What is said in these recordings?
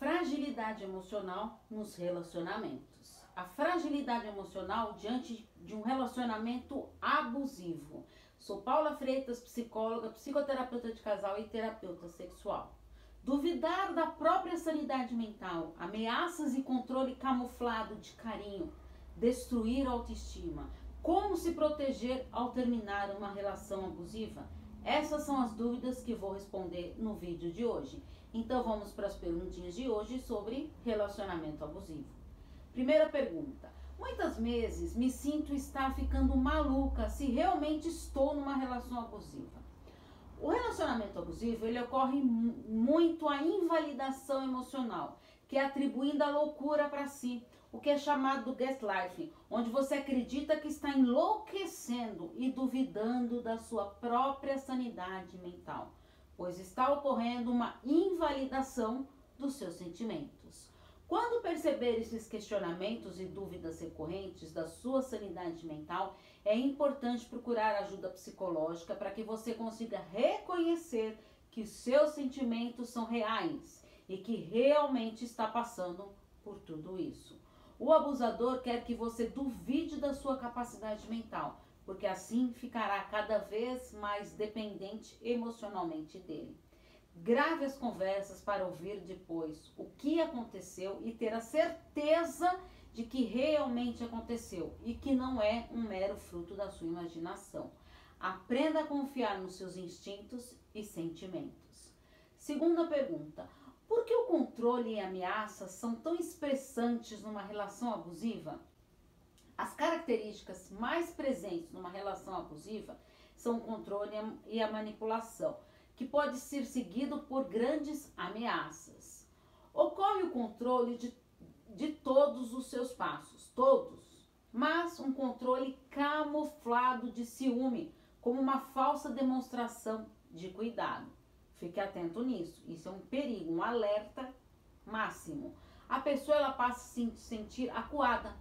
fragilidade emocional nos relacionamentos. A fragilidade emocional diante de um relacionamento abusivo. Sou Paula Freitas, psicóloga, psicoterapeuta de casal e terapeuta sexual. Duvidar da própria sanidade mental, ameaças e controle camuflado de carinho, destruir a autoestima, como se proteger ao terminar uma relação abusiva? Essas são as dúvidas que vou responder no vídeo de hoje. Então vamos para as perguntinhas de hoje sobre relacionamento abusivo. Primeira pergunta: Muitas vezes me sinto estar ficando maluca se realmente estou numa relação abusiva. O relacionamento abusivo ele ocorre muito a invalidação emocional, que é atribuindo a loucura para si, o que é chamado do gaslighting, onde você acredita que está enlouquecendo e duvidando da sua própria sanidade mental, pois está ocorrendo uma invalidação dos seus sentimentos. Quando perceber esses questionamentos e dúvidas recorrentes da sua sanidade mental, é importante procurar ajuda psicológica para que você consiga reconhecer que seus sentimentos são reais e que realmente está passando por tudo isso. O abusador quer que você duvide da sua capacidade mental, porque assim ficará cada vez mais dependente emocionalmente dele. Grave as conversas para ouvir depois o que aconteceu e ter a certeza de que realmente aconteceu e que não é um mero fruto da sua imaginação. Aprenda a confiar nos seus instintos e sentimentos. Segunda pergunta: por que o controle e a ameaça são tão expressantes numa relação abusiva? As características mais presentes numa relação abusiva são o controle e a manipulação, que pode ser seguido por grandes ameaças. Ocorre o controle de, de todos os seus passos, todos, mas um controle camuflado de ciúme, como uma falsa demonstração de cuidado. Fique atento nisso. Isso é um perigo, um alerta máximo. A pessoa ela passa a se sentir acuada.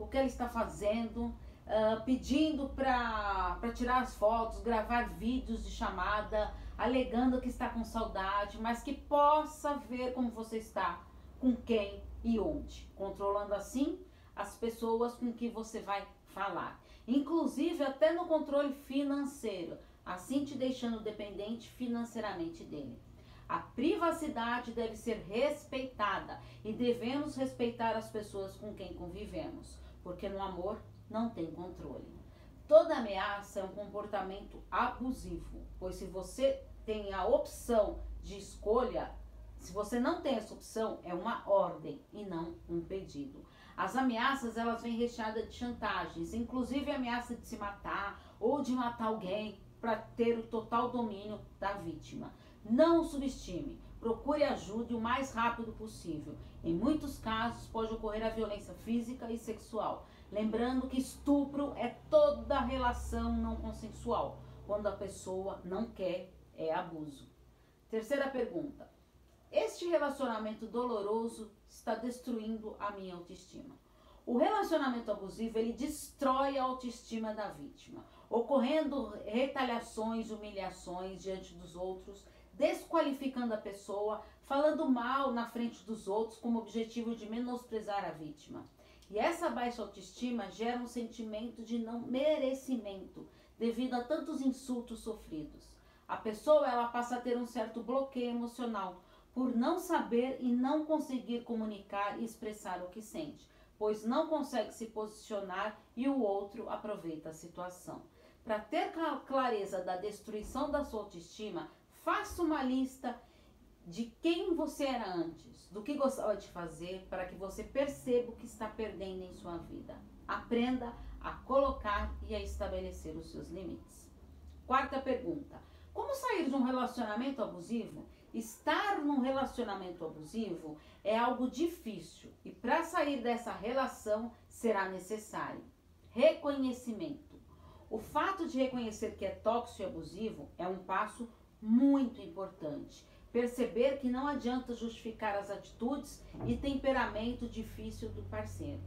O que ela está fazendo, uh, pedindo para tirar as fotos, gravar vídeos de chamada, alegando que está com saudade, mas que possa ver como você está, com quem e onde. Controlando assim as pessoas com que você vai falar. Inclusive até no controle financeiro assim te deixando dependente financeiramente dele. A privacidade deve ser respeitada e devemos respeitar as pessoas com quem convivemos, porque no amor não tem controle. Toda ameaça é um comportamento abusivo, pois se você tem a opção de escolha, se você não tem essa opção, é uma ordem e não um pedido. As ameaças, elas vêm recheadas de chantagens, inclusive a ameaça de se matar ou de matar alguém, para ter o total domínio da vítima. Não subestime. Procure ajuda o mais rápido possível. Em muitos casos pode ocorrer a violência física e sexual. Lembrando que estupro é toda relação não consensual. Quando a pessoa não quer, é abuso. Terceira pergunta. Este relacionamento doloroso está destruindo a minha autoestima. O relacionamento abusivo, ele destrói a autoestima da vítima ocorrendo retaliações, humilhações diante dos outros, desqualificando a pessoa, falando mal na frente dos outros com o objetivo de menosprezar a vítima. E essa baixa autoestima gera um sentimento de não merecimento devido a tantos insultos sofridos. A pessoa ela passa a ter um certo bloqueio emocional por não saber e não conseguir comunicar e expressar o que sente, pois não consegue se posicionar e o outro aproveita a situação. Para ter clareza da destruição da sua autoestima, faça uma lista de quem você era antes, do que gostava de fazer, para que você perceba o que está perdendo em sua vida. Aprenda a colocar e a estabelecer os seus limites. Quarta pergunta: Como sair de um relacionamento abusivo? Estar num relacionamento abusivo é algo difícil e para sair dessa relação será necessário reconhecimento o fato de reconhecer que é tóxico e abusivo é um passo muito importante. Perceber que não adianta justificar as atitudes e temperamento difícil do parceiro.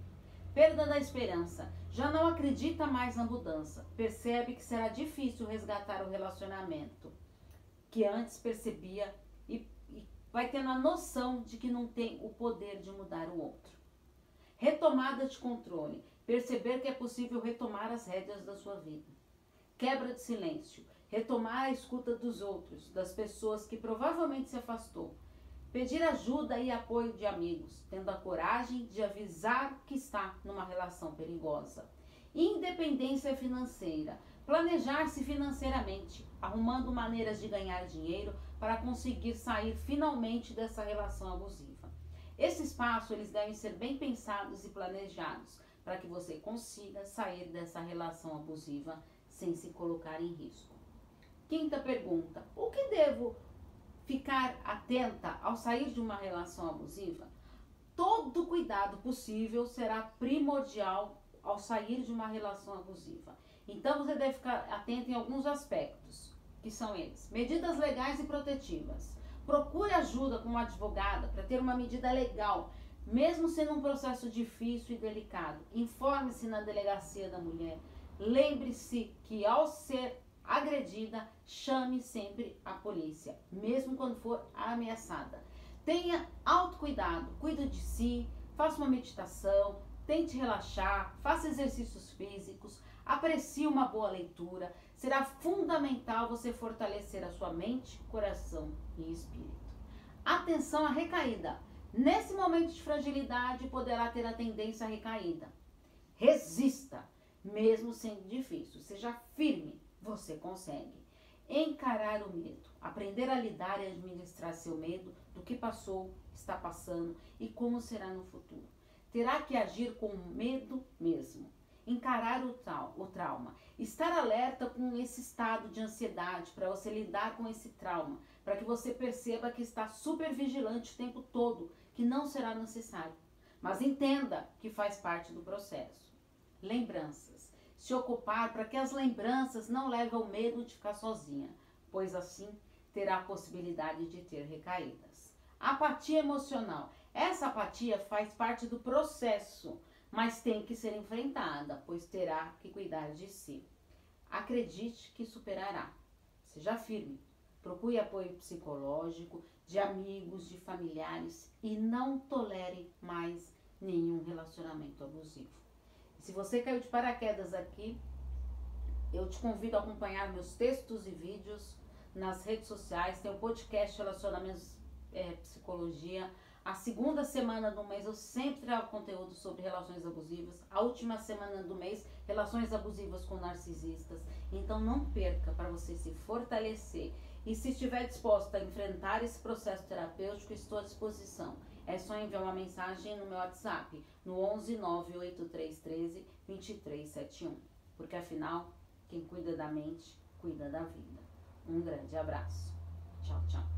Perda da esperança. Já não acredita mais na mudança. Percebe que será difícil resgatar o relacionamento que antes percebia e, e vai tendo a noção de que não tem o poder de mudar o outro. Retomada de controle, perceber que é possível retomar as rédeas da sua vida. Quebra de silêncio, retomar a escuta dos outros, das pessoas que provavelmente se afastou. Pedir ajuda e apoio de amigos, tendo a coragem de avisar que está numa relação perigosa. Independência financeira, planejar-se financeiramente, arrumando maneiras de ganhar dinheiro para conseguir sair finalmente dessa relação abusiva. Esses passos eles devem ser bem pensados e planejados para que você consiga sair dessa relação abusiva sem se colocar em risco. Quinta pergunta: o que devo ficar atenta ao sair de uma relação abusiva? Todo cuidado possível será primordial ao sair de uma relação abusiva. Então você deve ficar atento em alguns aspectos, que são eles: medidas legais e protetivas. Procure ajuda com uma advogada para ter uma medida legal, mesmo sendo um processo difícil e delicado. Informe-se na delegacia da mulher. Lembre-se que ao ser agredida, chame sempre a polícia, mesmo quando for ameaçada. Tenha autocuidado, cuide de si, faça uma meditação, tente relaxar, faça exercícios físicos, aprecie uma boa leitura. Será fundamental você fortalecer a sua mente, coração e espírito. Atenção à recaída. Nesse momento de fragilidade, poderá ter a tendência à recaída. Resista, mesmo sendo difícil. Seja firme você consegue. Encarar o medo, aprender a lidar e administrar seu medo do que passou, está passando e como será no futuro. Terá que agir com medo mesmo. Encarar o, trau o trauma. Estar alerta com esse estado de ansiedade para você lidar com esse trauma. Para que você perceba que está super vigilante o tempo todo, que não será necessário. Mas entenda que faz parte do processo. Lembranças se ocupar para que as lembranças não levem ao medo de ficar sozinha, pois assim terá a possibilidade de ter recaídas. Apatia emocional. Essa apatia faz parte do processo, mas tem que ser enfrentada, pois terá que cuidar de si. Acredite que superará. Seja firme. Procure apoio psicológico, de amigos, de familiares e não tolere mais nenhum relacionamento abusivo. Se você caiu de paraquedas aqui, eu te convido a acompanhar meus textos e vídeos nas redes sociais. Tem o podcast Relacionamentos é, Psicologia. A segunda semana do mês eu sempre trago conteúdo sobre relações abusivas. A última semana do mês, relações abusivas com narcisistas. Então não perca para você se fortalecer. E se estiver disposta a enfrentar esse processo terapêutico, estou à disposição. É só enviar uma mensagem no meu WhatsApp, no 11 98313 2371. Porque afinal, quem cuida da mente, cuida da vida. Um grande abraço. Tchau, tchau.